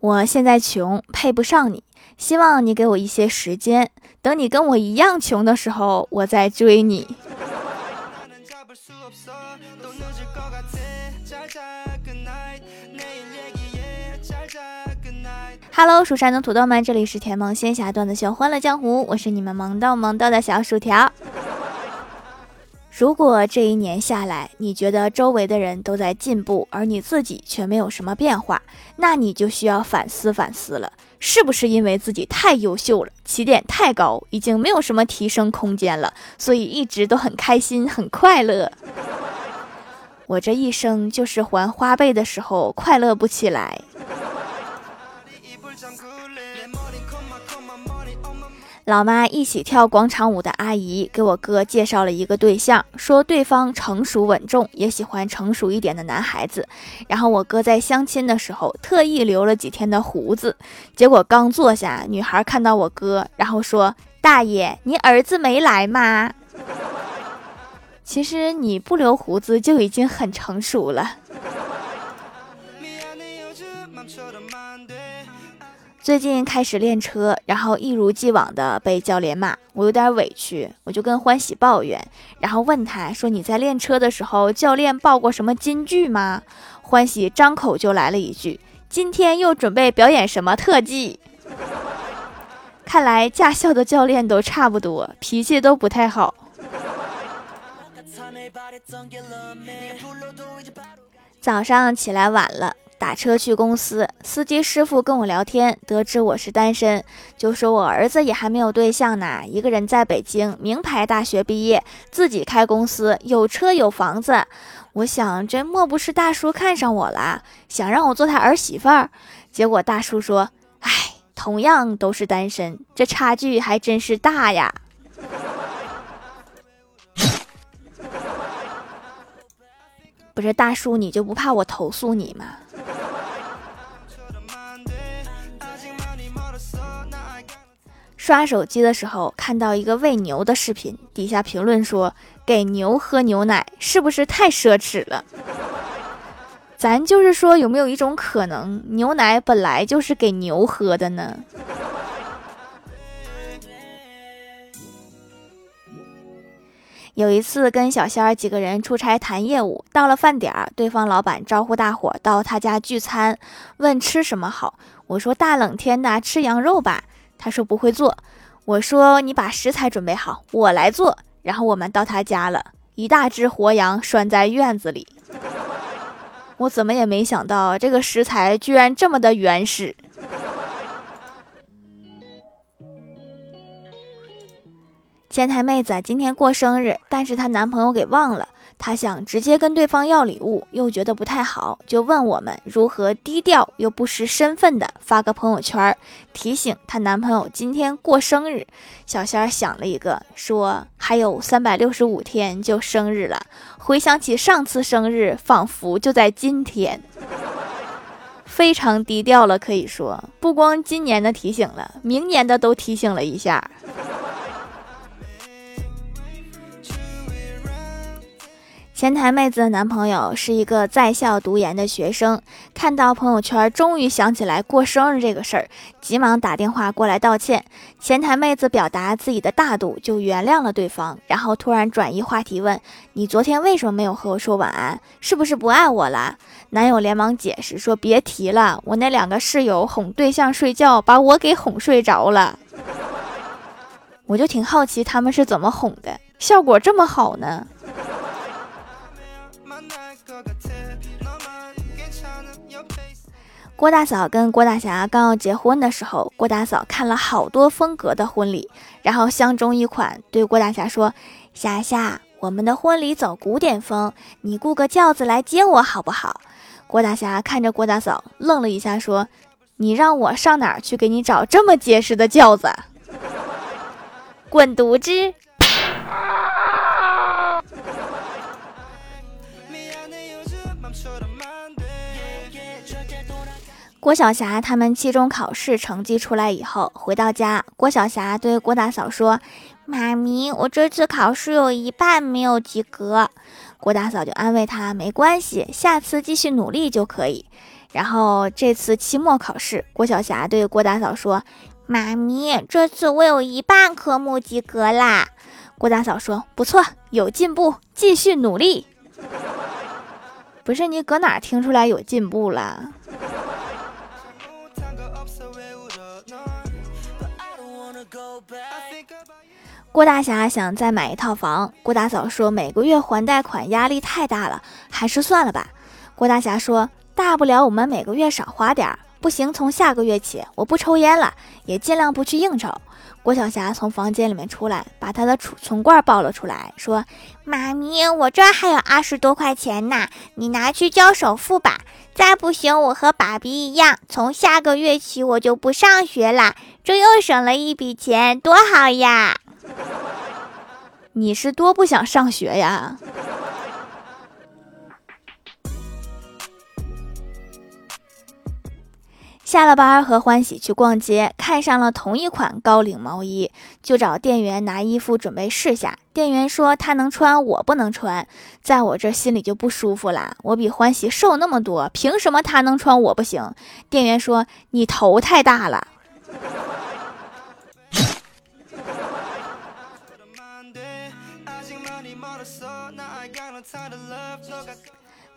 我现在穷，配不上你，希望你给我一些时间，等你跟我一样穷的时候，我再追你。Hello，蜀山的土豆们，这里是甜萌仙侠段子秀欢乐江湖，我是你们萌豆萌豆的小薯条。如果这一年下来，你觉得周围的人都在进步，而你自己却没有什么变化，那你就需要反思反思了，是不是因为自己太优秀了，起点太高，已经没有什么提升空间了，所以一直都很开心很快乐？我这一生就是还花呗的时候快乐不起来。老妈一起跳广场舞的阿姨给我哥介绍了一个对象，说对方成熟稳重，也喜欢成熟一点的男孩子。然后我哥在相亲的时候特意留了几天的胡子，结果刚坐下，女孩看到我哥，然后说：“大爷，你儿子没来吗？”其实你不留胡子就已经很成熟了。最近开始练车，然后一如既往的被教练骂，我有点委屈，我就跟欢喜抱怨，然后问他说：“你在练车的时候，教练报过什么金句吗？”欢喜张口就来了一句：“今天又准备表演什么特技？” 看来驾校的教练都差不多，脾气都不太好。早上起来晚了。打车去公司，司机师傅跟我聊天，得知我是单身，就说我儿子也还没有对象呢，一个人在北京，名牌大学毕业，自己开公司，有车有房子。我想，这莫不是大叔看上我了，想让我做他儿媳妇儿？结果大叔说：“哎，同样都是单身，这差距还真是大呀。”不是大叔，你就不怕我投诉你吗？刷手机的时候看到一个喂牛的视频，底下评论说：“给牛喝牛奶是不是太奢侈了？”咱就是说，有没有一种可能，牛奶本来就是给牛喝的呢？有一次跟小仙儿几个人出差谈业务，到了饭点儿，对方老板招呼大伙到他家聚餐，问吃什么好。我说大冷天的吃羊肉吧。他说不会做，我说你把食材准备好，我来做。然后我们到他家了，一大只活羊拴在院子里。我怎么也没想到，这个食材居然这么的原始。前台妹子今天过生日，但是她男朋友给忘了。她想直接跟对方要礼物，又觉得不太好，就问我们如何低调又不失身份的发个朋友圈，提醒她男朋友今天过生日。小仙儿想了一个，说还有三百六十五天就生日了。回想起上次生日，仿佛就在今天，非常低调了。可以说，不光今年的提醒了，明年的都提醒了一下。前台妹子的男朋友是一个在校读研的学生，看到朋友圈，终于想起来过生日这个事儿，急忙打电话过来道歉。前台妹子表达自己的大度，就原谅了对方，然后突然转移话题问：“你昨天为什么没有和我说晚安？是不是不爱我了？”男友连忙解释说：“别提了，我那两个室友哄对象睡觉，把我给哄睡着了。”我就挺好奇他们是怎么哄的，效果这么好呢？郭大嫂跟郭大侠刚要结婚的时候，郭大嫂看了好多风格的婚礼，然后相中一款，对郭大侠说：“侠侠，我们的婚礼走古典风，你雇个轿子来接我好不好？”郭大侠看着郭大嫂，愣了一下，说：“你让我上哪儿去给你找这么结实的轿子？滚犊子！”郭晓霞他们期中考试成绩出来以后，回到家，郭晓霞对郭大嫂说：“妈咪，我这次考试有一半没有及格。”郭大嫂就安慰她：“没关系，下次继续努力就可以。”然后这次期末考试，郭晓霞对郭大嫂说：“妈咪，这次我有一半科目及格啦。”郭大嫂说：“不错，有进步，继续努力。”不是你搁哪听出来有进步了？郭大侠想再买一套房，郭大嫂说每个月还贷款压力太大了，还是算了吧。郭大侠说大不了我们每个月少花点儿，不行从下个月起我不抽烟了，也尽量不去应酬。郭晓霞从房间里面出来，把她的储存罐抱了出来，说：“妈咪，我这儿还有二十多块钱呢，你拿去交首付吧。再不行，我和爸比一样，从下个月起我就不上学了，这又省了一笔钱，多好呀！” 你是多不想上学呀？下了班和欢喜去逛街，看上了同一款高领毛衣，就找店员拿衣服准备试下。店员说他能穿，我不能穿，在我这心里就不舒服了。我比欢喜瘦那么多，凭什么他能穿我不行？店员说你头太大了。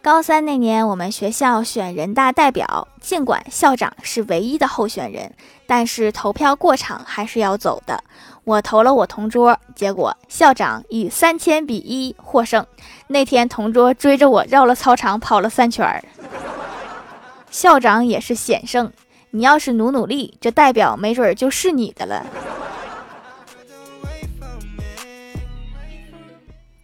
高三那年，我们学校选人大代表，尽管校长是唯一的候选人，但是投票过场还是要走的。我投了我同桌，结果校长以三千比一获胜。那天，同桌追着我绕了操场跑了三圈儿。校长也是险胜，你要是努努力，这代表没准就是你的了。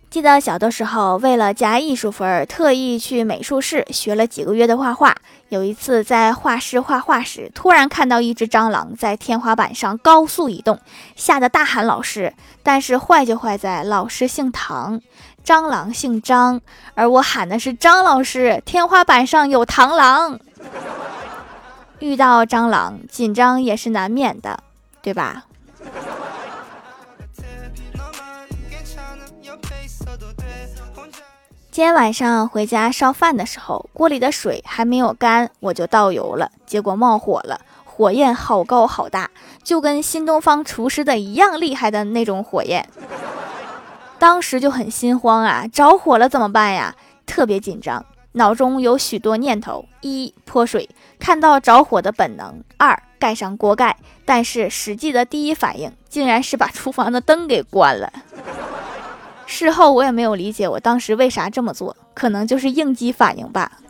记得小的时候，为了加艺术分，特意去美术室学了几个月的画画。有一次在画室画画时，突然看到一只蟑螂在天花板上高速移动，吓得大喊“老师”。但是坏就坏在老师姓唐，蟑螂姓张，而我喊的是张老师。天花板上有螳螂，遇到蟑螂紧张也是难免的，对吧？今天晚上回家烧饭的时候，锅里的水还没有干，我就倒油了，结果冒火了，火焰好高好大，就跟新东方厨师的一样厉害的那种火焰。当时就很心慌啊，着火了怎么办呀？特别紧张，脑中有许多念头：一泼水，看到着火的本能；二盖上锅盖，但是实际的第一反应竟然是把厨房的灯给关了。事后我也没有理解我当时为啥这么做，可能就是应激反应吧。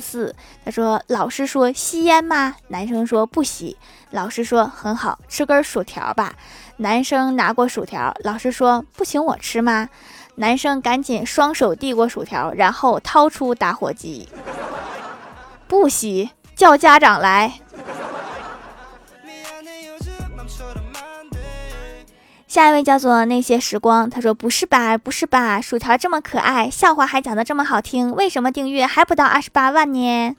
四，他说：“老师说吸烟吗？”男生说不吸，老师说很好，吃根薯条吧。男生拿过薯条，老师说不请我吃吗？男生赶紧双手递过薯条，然后掏出打火机，不吸，叫家长来。下一位叫做那些时光，他说不是吧，不是吧，薯条这么可爱，笑话还讲得这么好听，为什么订阅还不到二十八万呢？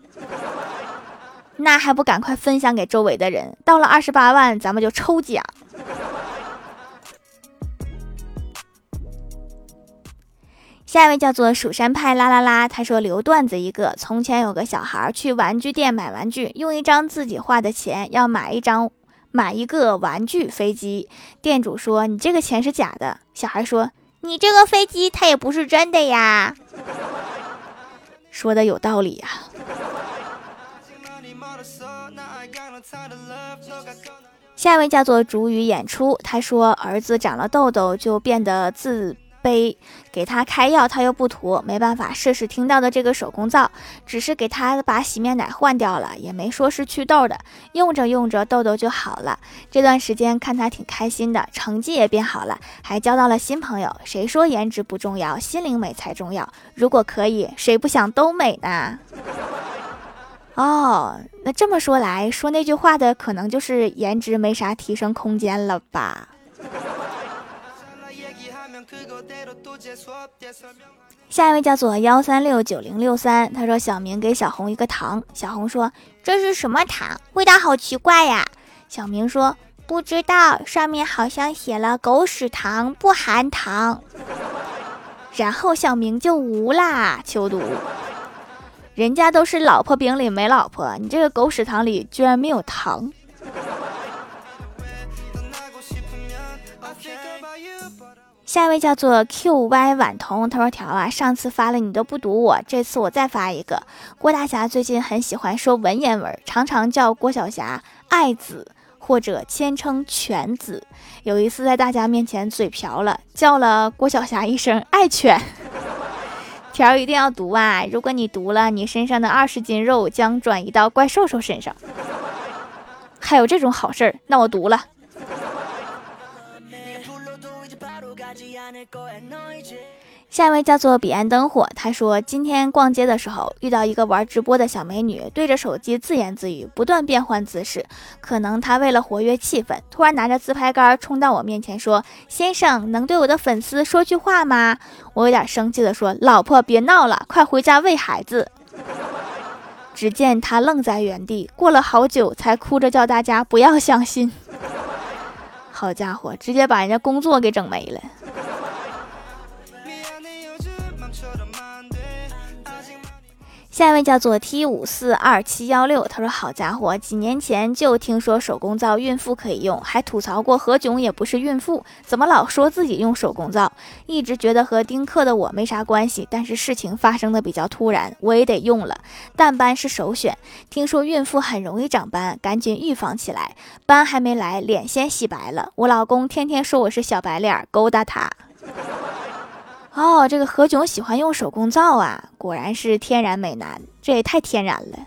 那还不赶快分享给周围的人！到了二十八万，咱们就抽奖。下一位叫做蜀山派啦啦啦，他说留段子一个：从前有个小孩去玩具店买玩具，用一张自己画的钱要买一张买一个玩具飞机。店主说：“你这个钱是假的。”小孩说：“你这个飞机它也不是真的呀。”说的有道理呀。下一位叫做主语演出，他说儿子长了痘痘就变得自背，给他开药他又不涂，没办法，试试听到的这个手工皂，只是给他把洗面奶换掉了，也没说是祛痘的，用着用着痘痘就好了。这段时间看他挺开心的，成绩也变好了，还交到了新朋友。谁说颜值不重要，心灵美才重要？如果可以，谁不想都美呢？哦，那这么说来说那句话的，可能就是颜值没啥提升空间了吧？下一位叫做幺三六九零六三，他说小明给小红一个糖，小红说这是什么糖？味道好奇怪呀。小明说不知道，上面好像写了狗屎糖，不含糖。然后小明就无啦，求读。人家都是老婆饼里没老婆，你这个狗屎糖里居然没有糖。下一位叫做 QY 婉彤，他说：“条啊，上次发了你都不读我，这次我再发一个。郭大侠最近很喜欢说文言文，常常叫郭晓霞爱子或者谦称犬子。有一次在大家面前嘴瓢了，叫了郭晓霞一声爱犬。条一定要读啊！如果你读了，你身上的二十斤肉将转移到怪兽兽身上。还有这种好事，那我读了。”下一位叫做彼岸灯火，他说今天逛街的时候遇到一个玩直播的小美女，对着手机自言自语，不断变换姿势。可能她为了活跃气氛，突然拿着自拍杆冲到我面前说：“先生，能对我的粉丝说句话吗？”我有点生气的说：“老婆，别闹了，快回家喂孩子。”只见她愣在原地，过了好久才哭着叫大家不要相信。好家伙，直接把人家工作给整没了。下一位叫做 T 五四二七幺六，他说：“好家伙，几年前就听说手工皂孕妇可以用，还吐槽过何炅也不是孕妇，怎么老说自己用手工皂？一直觉得和丁克的我没啥关系，但是事情发生的比较突然，我也得用了。淡斑是首选，听说孕妇很容易长斑，赶紧预防起来。斑还没来，脸先洗白了。我老公天天说我是小白脸，勾搭他。”哦，这个何炅喜欢用手工皂啊，果然是天然美男，这也太天然了。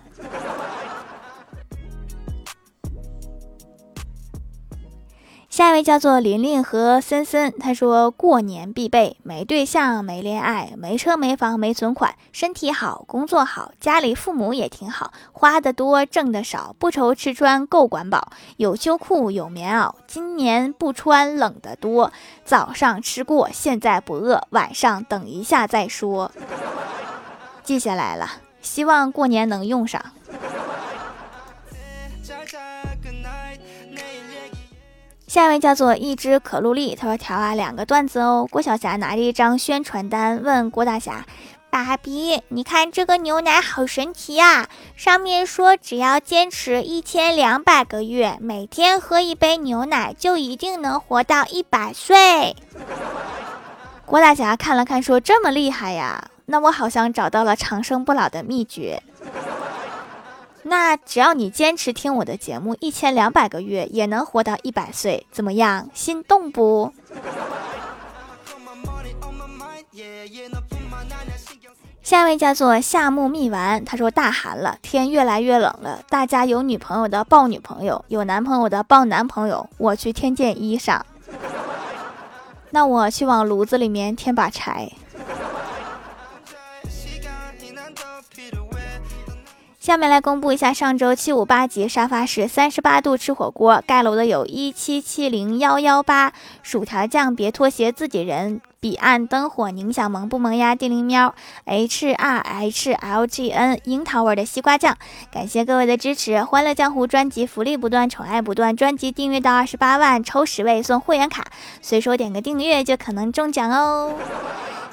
下一位叫做琳琳和森森，他说过年必备：没对象、没恋爱、没车、没房、没存款，身体好、工作好、家里父母也挺好，花的多、挣的少，不愁吃穿够管饱，有秋裤、有棉袄，今年不穿冷的多。早上吃过，现在不饿，晚上等一下再说。记下来了，希望过年能用上。下一位叫做一只可露丽，他说：“条啊，两个段子哦。郭晓霞拿着一张宣传单问郭大侠：‘爸比，你看这个牛奶好神奇呀，上面说只要坚持一千两百个月，每天喝一杯牛奶，就一定能活到一百岁。’郭大侠看了看，说：‘这么厉害呀？那我好像找到了长生不老的秘诀。’”那只要你坚持听我的节目一千两百个月，也能活到一百岁，怎么样？心动不？下一位叫做夏木蜜丸，他说大寒了，天越来越冷了，大家有女朋友的抱女朋友，有男朋友的抱男朋友，我去添件衣裳。那我去往炉子里面添把柴。下面来公布一下上周七五八级沙发是三十八度吃火锅盖楼的有一七七零幺幺八薯条酱别拖鞋自己人彼岸灯火宁小萌不萌呀地灵喵 H R H L G N 樱桃味的西瓜酱，感谢各位的支持，欢乐江湖专辑福利不断，宠爱不断，专辑订阅到二十八万抽十位送会员卡，随手点个订阅就可能中奖哦。